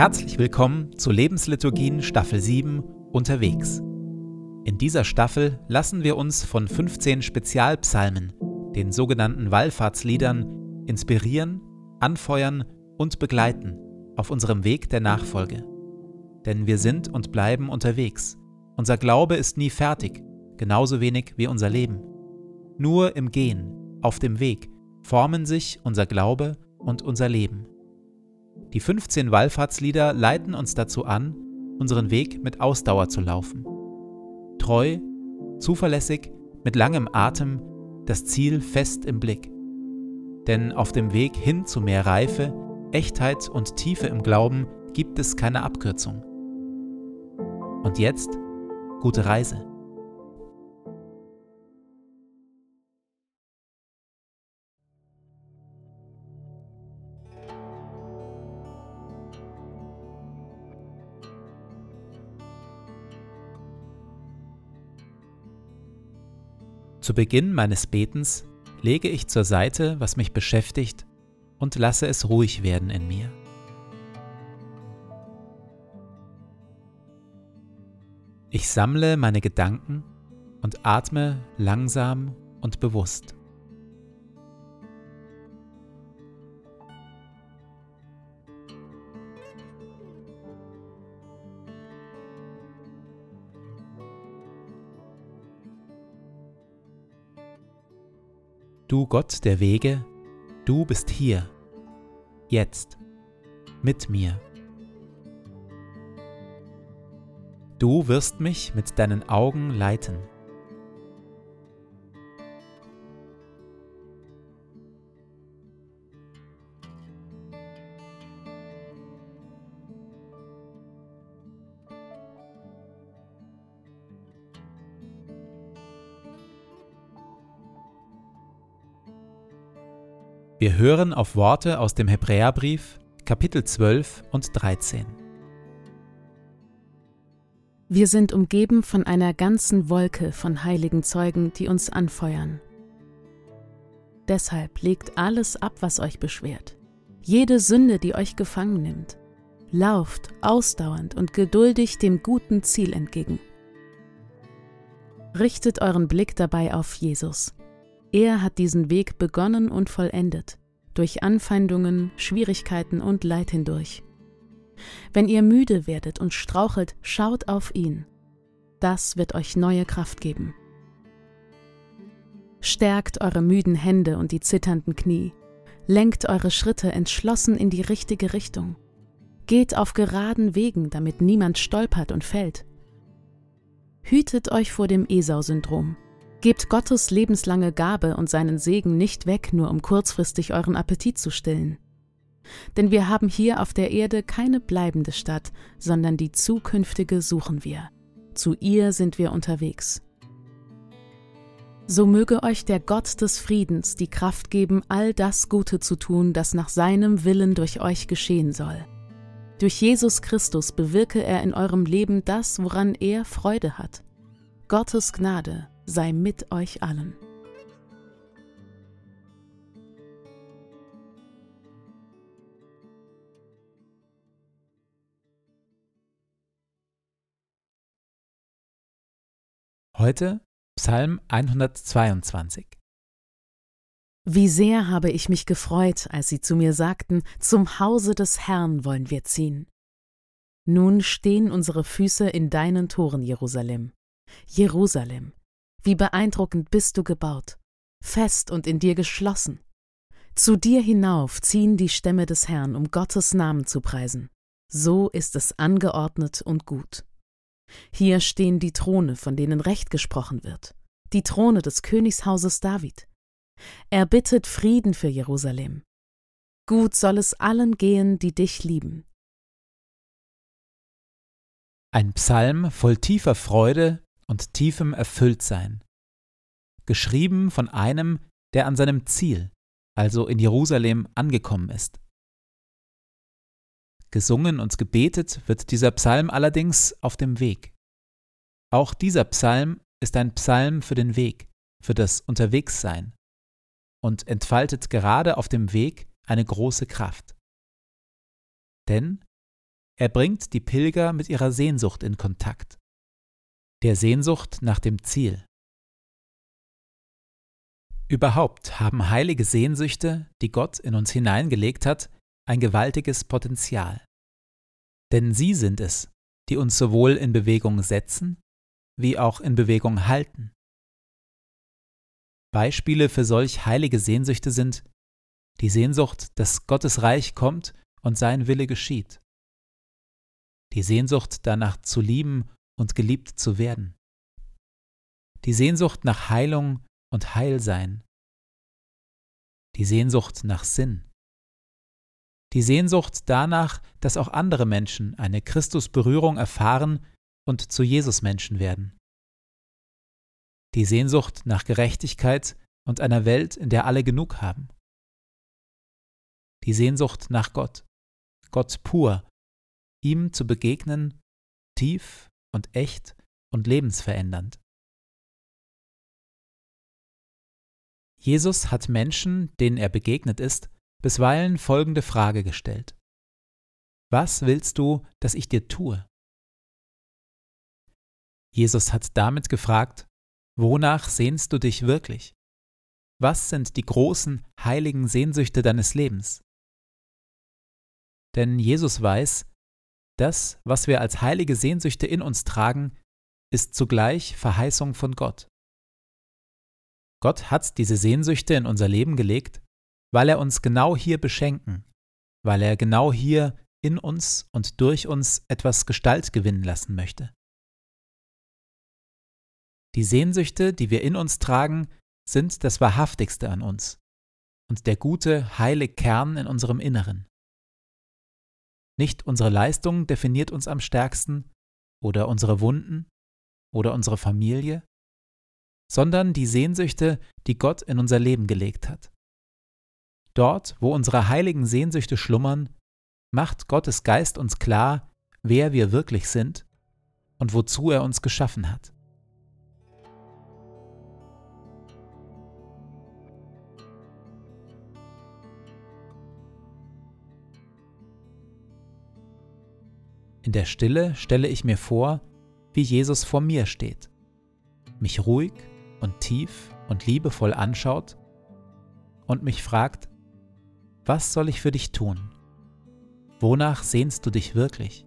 Herzlich willkommen zu Lebensliturgien Staffel 7 Unterwegs. In dieser Staffel lassen wir uns von 15 Spezialpsalmen, den sogenannten Wallfahrtsliedern, inspirieren, anfeuern und begleiten auf unserem Weg der Nachfolge. Denn wir sind und bleiben unterwegs. Unser Glaube ist nie fertig, genauso wenig wie unser Leben. Nur im Gehen, auf dem Weg, formen sich unser Glaube und unser Leben. Die 15 Wallfahrtslieder leiten uns dazu an, unseren Weg mit Ausdauer zu laufen. Treu, zuverlässig, mit langem Atem, das Ziel fest im Blick. Denn auf dem Weg hin zu mehr Reife, Echtheit und Tiefe im Glauben gibt es keine Abkürzung. Und jetzt gute Reise. Zu Beginn meines Betens lege ich zur Seite, was mich beschäftigt, und lasse es ruhig werden in mir. Ich sammle meine Gedanken und atme langsam und bewusst. Du Gott der Wege, du bist hier, jetzt, mit mir. Du wirst mich mit deinen Augen leiten. Wir hören auf Worte aus dem Hebräerbrief, Kapitel 12 und 13. Wir sind umgeben von einer ganzen Wolke von heiligen Zeugen, die uns anfeuern. Deshalb legt alles ab, was euch beschwert, jede Sünde, die euch gefangen nimmt. Lauft ausdauernd und geduldig dem guten Ziel entgegen. Richtet euren Blick dabei auf Jesus, er hat diesen Weg begonnen und vollendet, durch Anfeindungen, Schwierigkeiten und Leid hindurch. Wenn ihr müde werdet und strauchelt, schaut auf ihn. Das wird euch neue Kraft geben. Stärkt eure müden Hände und die zitternden Knie. Lenkt eure Schritte entschlossen in die richtige Richtung. Geht auf geraden Wegen, damit niemand stolpert und fällt. Hütet euch vor dem Esau-Syndrom. Gebt Gottes lebenslange Gabe und seinen Segen nicht weg, nur um kurzfristig euren Appetit zu stillen. Denn wir haben hier auf der Erde keine bleibende Stadt, sondern die zukünftige suchen wir. Zu ihr sind wir unterwegs. So möge euch der Gott des Friedens die Kraft geben, all das Gute zu tun, das nach seinem Willen durch euch geschehen soll. Durch Jesus Christus bewirke er in eurem Leben das, woran er Freude hat. Gottes Gnade sei mit euch allen. Heute Psalm 122. Wie sehr habe ich mich gefreut, als sie zu mir sagten, zum Hause des Herrn wollen wir ziehen. Nun stehen unsere Füße in deinen Toren, Jerusalem. Jerusalem, wie beeindruckend bist du gebaut, fest und in dir geschlossen. Zu dir hinauf ziehen die Stämme des Herrn, um Gottes Namen zu preisen. So ist es angeordnet und gut. Hier stehen die Throne, von denen Recht gesprochen wird, die Throne des Königshauses David. Er bittet Frieden für Jerusalem. Gut soll es allen gehen, die dich lieben. Ein Psalm voll tiefer Freude und tiefem Erfülltsein. Geschrieben von einem, der an seinem Ziel, also in Jerusalem, angekommen ist. Gesungen und gebetet wird dieser Psalm allerdings auf dem Weg. Auch dieser Psalm ist ein Psalm für den Weg, für das Unterwegssein und entfaltet gerade auf dem Weg eine große Kraft. Denn Er bringt die Pilger mit ihrer Sehnsucht in Kontakt, der Sehnsucht nach dem Ziel. Überhaupt haben heilige Sehnsüchte, die Gott in uns hineingelegt hat, ein gewaltiges Potenzial. Denn sie sind es, die uns sowohl in Bewegung setzen, wie auch in Bewegung halten. Beispiele für solch heilige Sehnsüchte sind die Sehnsucht, dass Gottes Reich kommt und sein Wille geschieht, die Sehnsucht danach zu lieben und geliebt zu werden, die Sehnsucht nach Heilung und Heilsein, die Sehnsucht nach Sinn, die Sehnsucht danach, dass auch andere Menschen eine Christusberührung erfahren und zu Jesus-Menschen werden. Die Sehnsucht nach Gerechtigkeit und einer Welt, in der alle genug haben. Die Sehnsucht nach Gott, Gott pur, ihm zu begegnen, tief und echt und lebensverändernd. Jesus hat Menschen, denen er begegnet ist, bisweilen folgende Frage gestellt. Was willst du, dass ich dir tue? Jesus hat damit gefragt, wonach sehnst du dich wirklich? Was sind die großen, heiligen Sehnsüchte deines Lebens? Denn Jesus weiß, das, was wir als heilige Sehnsüchte in uns tragen, ist zugleich Verheißung von Gott. Gott hat diese Sehnsüchte in unser Leben gelegt, weil er uns genau hier beschenken, weil er genau hier in uns und durch uns etwas Gestalt gewinnen lassen möchte. Die Sehnsüchte, die wir in uns tragen, sind das Wahrhaftigste an uns und der gute, heile Kern in unserem Inneren. Nicht unsere Leistung definiert uns am stärksten oder unsere Wunden oder unsere Familie, sondern die Sehnsüchte, die Gott in unser Leben gelegt hat. Dort, wo unsere heiligen Sehnsüchte schlummern, macht Gottes Geist uns klar, wer wir wirklich sind und wozu er uns geschaffen hat. In der Stille stelle ich mir vor, wie Jesus vor mir steht, mich ruhig und tief und liebevoll anschaut und mich fragt, was soll ich für dich tun? Wonach sehnst du dich wirklich?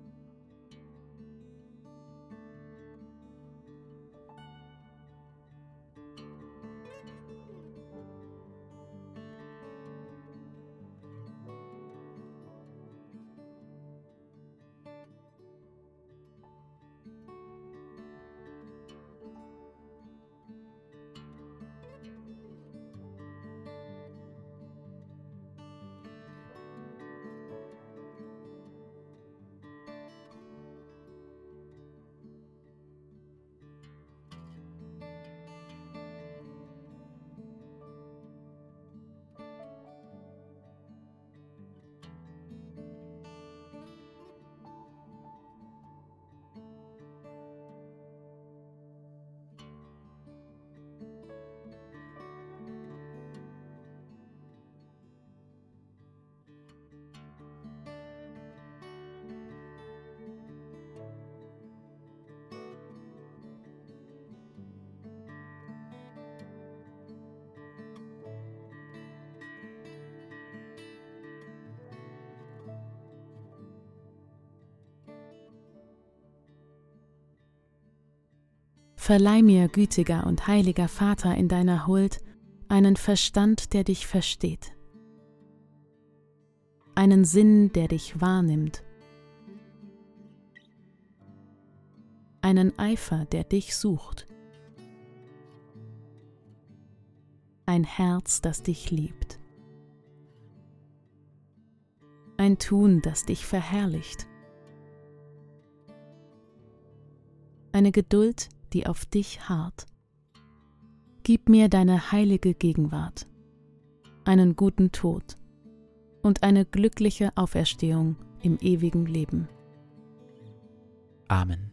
Verleih mir, gütiger und heiliger Vater, in deiner Huld einen Verstand, der dich versteht, einen Sinn, der dich wahrnimmt, einen Eifer, der dich sucht, ein Herz, das dich liebt, ein Tun, das dich verherrlicht, eine Geduld, die auf dich harrt. Gib mir deine heilige Gegenwart, einen guten Tod und eine glückliche Auferstehung im ewigen Leben. Amen.